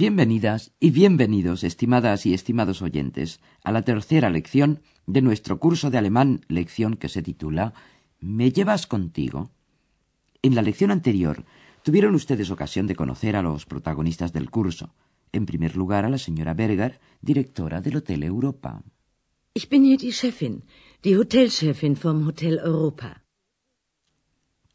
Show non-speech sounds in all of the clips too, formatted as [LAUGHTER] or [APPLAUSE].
Bienvenidas y bienvenidos, estimadas y estimados oyentes, a la tercera lección de nuestro curso de alemán, lección que se titula ¿Me llevas contigo? En la lección anterior tuvieron ustedes ocasión de conocer a los protagonistas del curso. En primer lugar, a la señora Berger, directora del Hotel Europa. Ich bin hier die Chefin, die Hotelchefin vom Hotel Europa.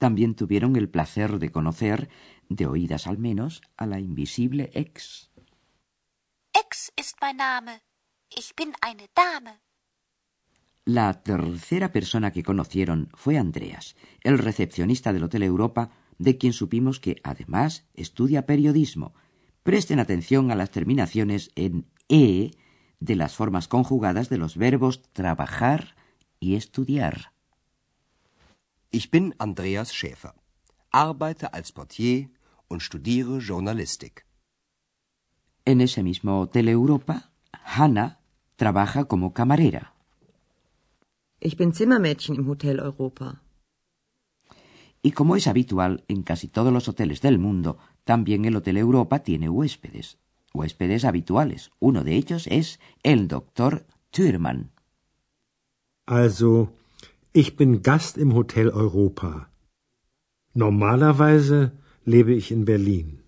También tuvieron el placer de conocer, de oídas al menos, a la invisible ex. Ex ist mein Name. Ich bin eine Dame. La tercera persona que conocieron fue Andreas, el recepcionista del Hotel Europa, de quien supimos que, además, estudia periodismo. Presten atención a las terminaciones en e de las formas conjugadas de los verbos trabajar y estudiar. Ich bin Andreas Schäfer, arbeite als Portier und studiere Journalistik. En ese mismo Hotel Europa, Hannah trabaja como camarera. Ich bin Zimmermädchen im Hotel Europa. Y como es habitual en casi todos los hoteles del mundo, también el Hotel Europa tiene huéspedes, huéspedes habituales. Uno de ellos es el doctor Thürmann. Also, ich bin Gast im Hotel Europa. Normalerweise lebe ich in Berlin.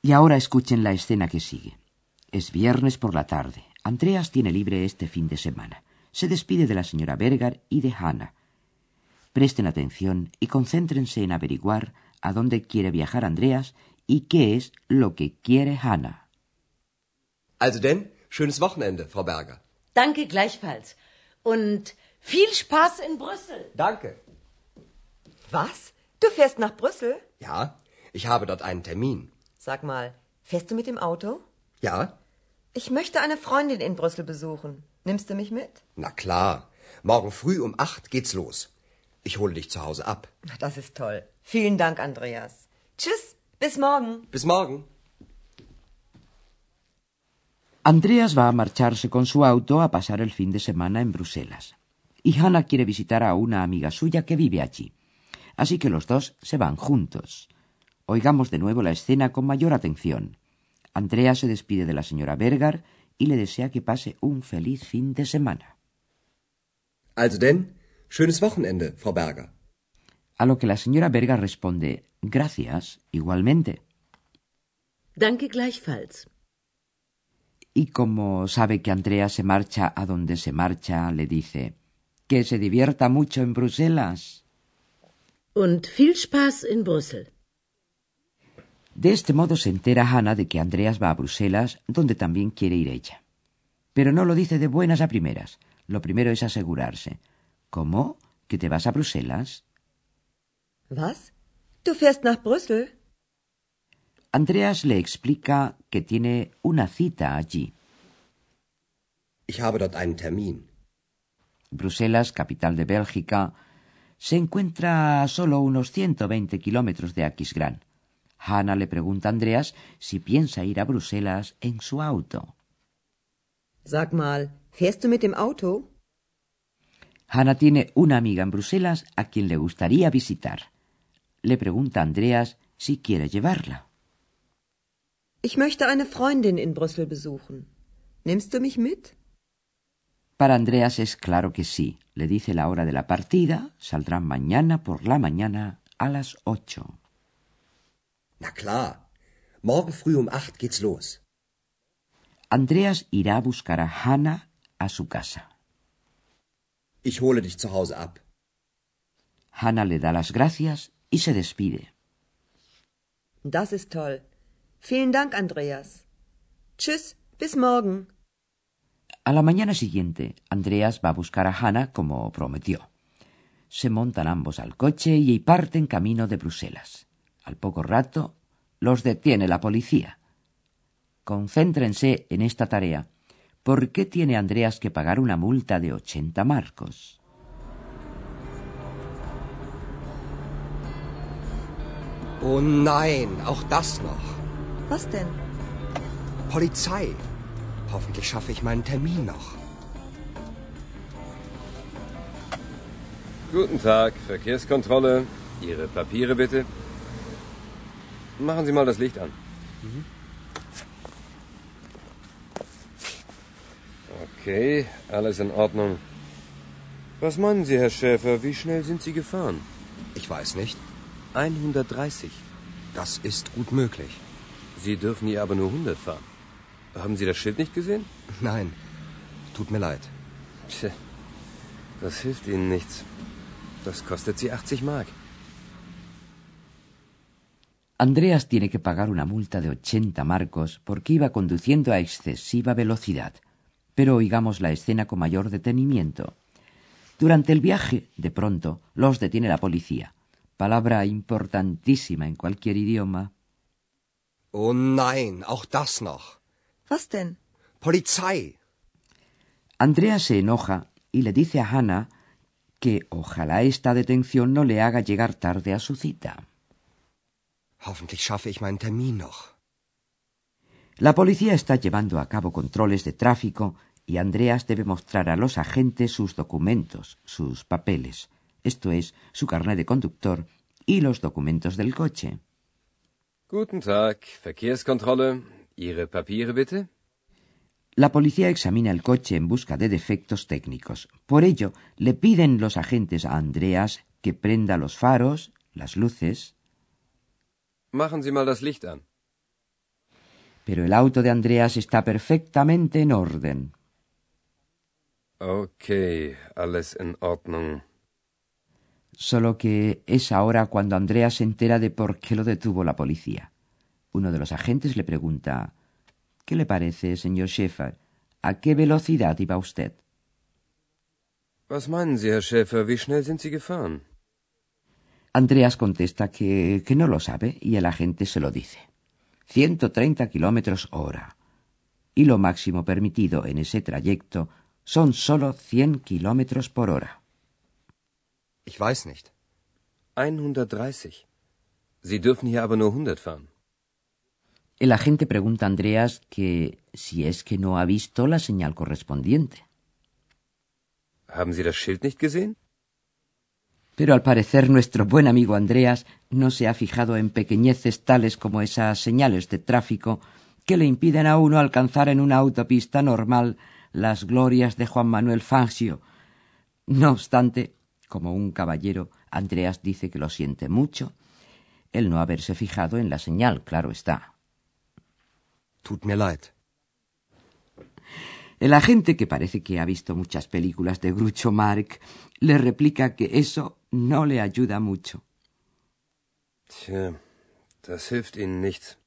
Y ahora escuchen la escena que sigue. Es viernes por la tarde. Andreas tiene libre este fin de semana. Se despide de la señora Berger y de Hannah. Presten atención y concéntrense en averiguar a dónde quiere viajar Andreas y qué es lo que quiere Hannah. Also denn, schönes Wochenende, Frau Berger. Danke gleichfalls. Und viel Spaß in Brüssel. Danke. Was? Du fährst nach Brüssel? Ja, ich habe dort einen Termin. Sag mal, fährst du mit dem Auto? Ja? Ich möchte eine Freundin in Brüssel besuchen. Nimmst du mich mit? Na klar. Morgen früh um acht geht's los. Ich hole dich zu Hause ab. Das ist toll. Vielen Dank, Andreas. Tschüss, bis morgen. Bis morgen. Andreas va a marcharse con su auto a pasar el fin de semana en Bruselas. Y Hannah quiere visitar a una amiga suya que vive allí. Así que los dos se van juntos. Oigamos de nuevo la escena con mayor atención. Andreas se despide de la señora Berger y le desea que pase un feliz fin de semana. Also denn, schönes Wochenende, Frau Berger. A lo que la señora Berger responde Gracias, igualmente. Danke gleichfalls. Y como sabe que Andreas se marcha a donde se marcha, le dice Que se divierta mucho en Bruselas. Und viel Spaß in Brüssel. De este modo se entera Hannah de que Andreas va a Bruselas, donde también quiere ir ella. Pero no lo dice de buenas a primeras. Lo primero es asegurarse. ¿Cómo? ¿Que te vas a Bruselas? Was? Du fährst nach Brüssel? Andreas le explica que tiene una cita allí. Ich habe dort einen Termin. Bruselas, capital de Bélgica, se encuentra a solo unos 120 kilómetros de Aquisgrán. Hannah le pregunta a Andreas si piensa ir a Bruselas en su auto. Sag mal, fährst du mit dem Auto? Hannah tiene una amiga en Bruselas a quien le gustaría visitar. Le pregunta a Andreas si quiere llevarla. Ich möchte eine Freundin in Brüssel besuchen. Nimmst du mich mit? Para Andreas es claro que sí. Le dice la hora de la partida. Saldrán mañana por la mañana a las ocho. Na klar. Morgen früh um acht geht's los. Andreas irá a buscar a Hannah a su casa. Ich hole dich zu Hause ab. Hannah le da las gracias y se despide. Das ist toll. Vielen Dank, Andreas. Tschüss, bis morgen. A la mañana siguiente, Andreas va a buscar a Hannah como prometió. Se montan ambos al coche y parten camino de Bruselas. Al poco rato, los detiene la policía. Concéntrense en esta tarea, ¿por qué tiene Andreas que pagar una multa de 80 marcos? Oh nein, auch das noch. Was denn? Polizei. Hoffentlich schaffe ich meinen Termin noch. Guten Tag, Verkehrskontrolle. Ihre Papiere bitte. Machen Sie mal das Licht an. Okay, alles in Ordnung. Was meinen Sie, Herr Schäfer, wie schnell sind Sie gefahren? Ich weiß nicht. 130. Das ist gut möglich. Sie dürfen hier aber nur 100 fahren. Haben Sie das Schild nicht gesehen? [LAUGHS] Nein, tut mir leid. Tja, das hilft Ihnen nichts. Das kostet Sie 80 Mark. Andreas tiene que pagar una multa de 80 marcos porque iba conduciendo a excesiva velocidad. Pero oigamos la escena con mayor detenimiento. Durante el viaje, de pronto, los detiene la policía. Palabra importantísima en cualquier idioma. Oh nein, auch das noch. Was denn? Polizei. Andreas se enoja y le dice a Hannah que ojalá esta detención no le haga llegar tarde a su cita. Hoffentlich schaffe ich meinen Termin noch. La policía está llevando a cabo controles de tráfico y Andreas debe mostrar a los agentes sus documentos, sus papeles, esto es, su carnet de conductor y los documentos del coche. Guten Tag, Verkehrskontrolle. Ihre Papiere bitte. La policía examina el coche en busca de defectos técnicos. Por ello, le piden los agentes a Andreas que prenda los faros, las luces, Machen Sie mal das Licht an. pero el auto de Andreas está perfectamente en orden. Okay, alles in Ordnung. Solo que es ahora cuando Andreas se entera de por qué lo detuvo la policía. Uno de los agentes le pregunta ¿Qué le parece, señor Schäfer? ¿A qué velocidad iba usted? Was meinen Sie, Herr Schäfer, wie schnell sind Sie gefahren? Andreas contesta que, que no lo sabe y el agente se lo dice. 130 kilómetros hora. Y lo máximo permitido en ese trayecto son solo 100 kilómetros por hora. Ich weiß nicht. 130. Sie dürfen hier aber nur 100 fahren. El agente pregunta a Andreas que si es que no ha visto la señal correspondiente. Haben Sie das Schild nicht gesehen? Pero al parecer nuestro buen amigo Andreas no se ha fijado en pequeñeces tales como esas señales de tráfico que le impiden a uno alcanzar en una autopista normal las glorias de Juan Manuel Fangio. No obstante, como un caballero, Andreas dice que lo siente mucho el no haberse fijado en la señal, claro está. Tut mir leid. El agente, que parece que ha visto muchas películas de Groucho Marx, le replica que eso no le ayuda mucho. Tja, das hilft Ihnen nichts.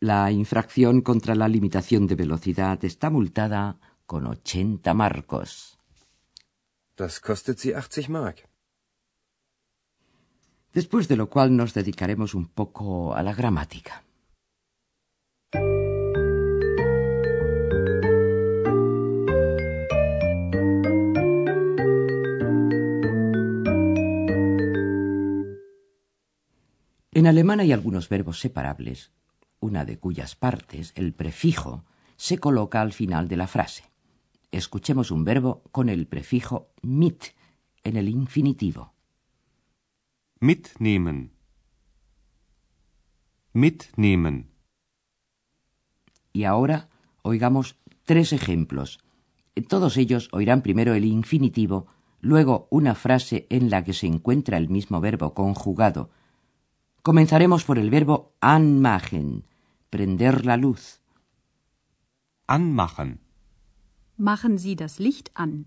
La infracción contra la limitación de velocidad está multada con 80 marcos. Das kostet Sie 80 Mark. Después de lo cual nos dedicaremos un poco a la gramática. En alemán hay algunos verbos separables, una de cuyas partes, el prefijo, se coloca al final de la frase. Escuchemos un verbo con el prefijo mit en el infinitivo. Mitnehmen. Mitnehmen. Y ahora oigamos tres ejemplos. Todos ellos oirán primero el infinitivo, luego una frase en la que se encuentra el mismo verbo conjugado. Comenzaremos por el verbo anmachen, prender la luz. Anmachen. Machen Sie das Licht an.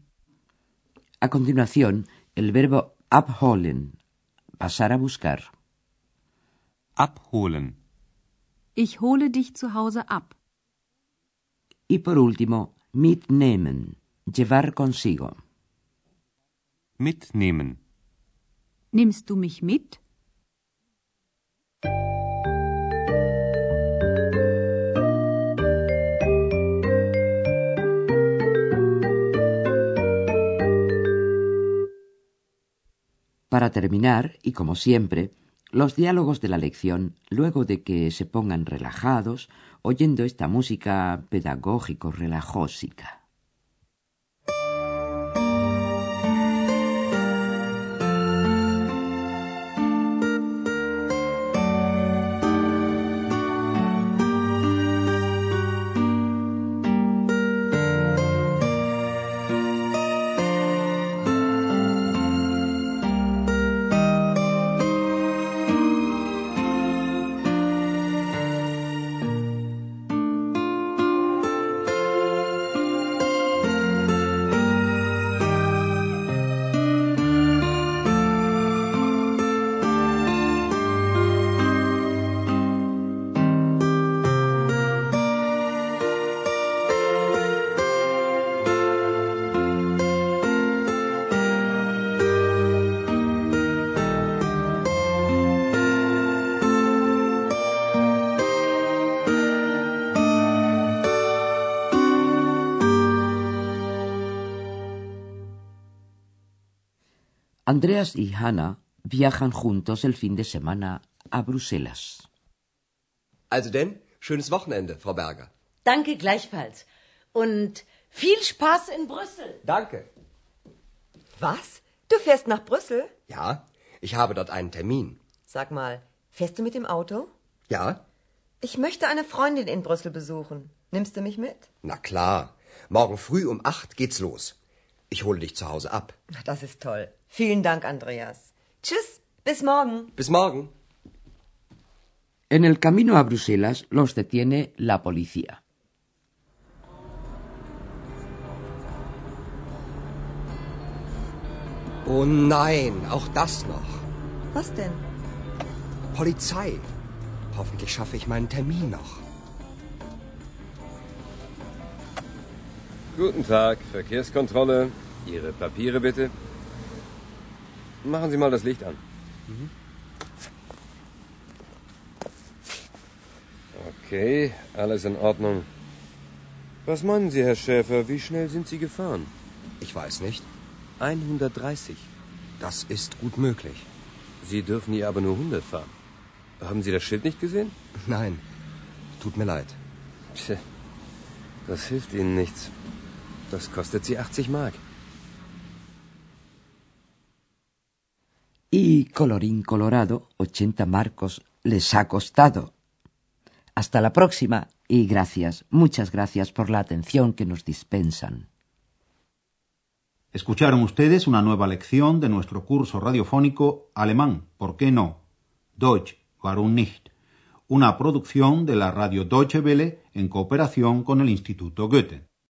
A continuación, el verbo abholen, pasar a buscar. Abholen. Ich hole dich zu Hause ab. Y por último, mitnehmen, llevar consigo. Mitnehmen. Nimmst du mich mit? Para terminar, y como siempre, los diálogos de la lección luego de que se pongan relajados oyendo esta música pedagógico Andreas y Hannah viajan juntos el fin de semana a Bruselas. Also denn, schönes Wochenende, Frau Berger. Danke gleichfalls. Und viel Spaß in Brüssel. Danke. Was? Du fährst nach Brüssel? Ja, ich habe dort einen Termin. Sag mal, fährst du mit dem Auto? Ja? Ich möchte eine Freundin in Brüssel besuchen. Nimmst du mich mit? Na klar. Morgen früh um acht geht's los. Ich hole dich zu Hause ab. Das ist toll. Vielen Dank, Andreas. Tschüss, bis morgen. Bis morgen. En el camino a Bruselas los detiene la policía. Oh nein, auch das noch. Was denn? Polizei. Hoffentlich schaffe ich meinen Termin noch. Guten Tag, Verkehrskontrolle. Ihre Papiere bitte. Machen Sie mal das Licht an. Okay, alles in Ordnung. Was meinen Sie, Herr Schäfer, wie schnell sind Sie gefahren? Ich weiß nicht. 130. Das ist gut möglich. Sie dürfen hier aber nur 100 fahren. Haben Sie das Schild nicht gesehen? Nein, tut mir leid. Tja, das hilft Ihnen nichts. Das kostet Sie 80 Mark. Y colorín colorado, 80 marcos les ha costado. Hasta la próxima y gracias, muchas gracias por la atención que nos dispensan. Escucharon ustedes una nueva lección de nuestro curso radiofónico Alemán, ¿por qué no? Deutsch, warum nicht? Una producción de la radio Deutsche Welle en cooperación con el Instituto Goethe.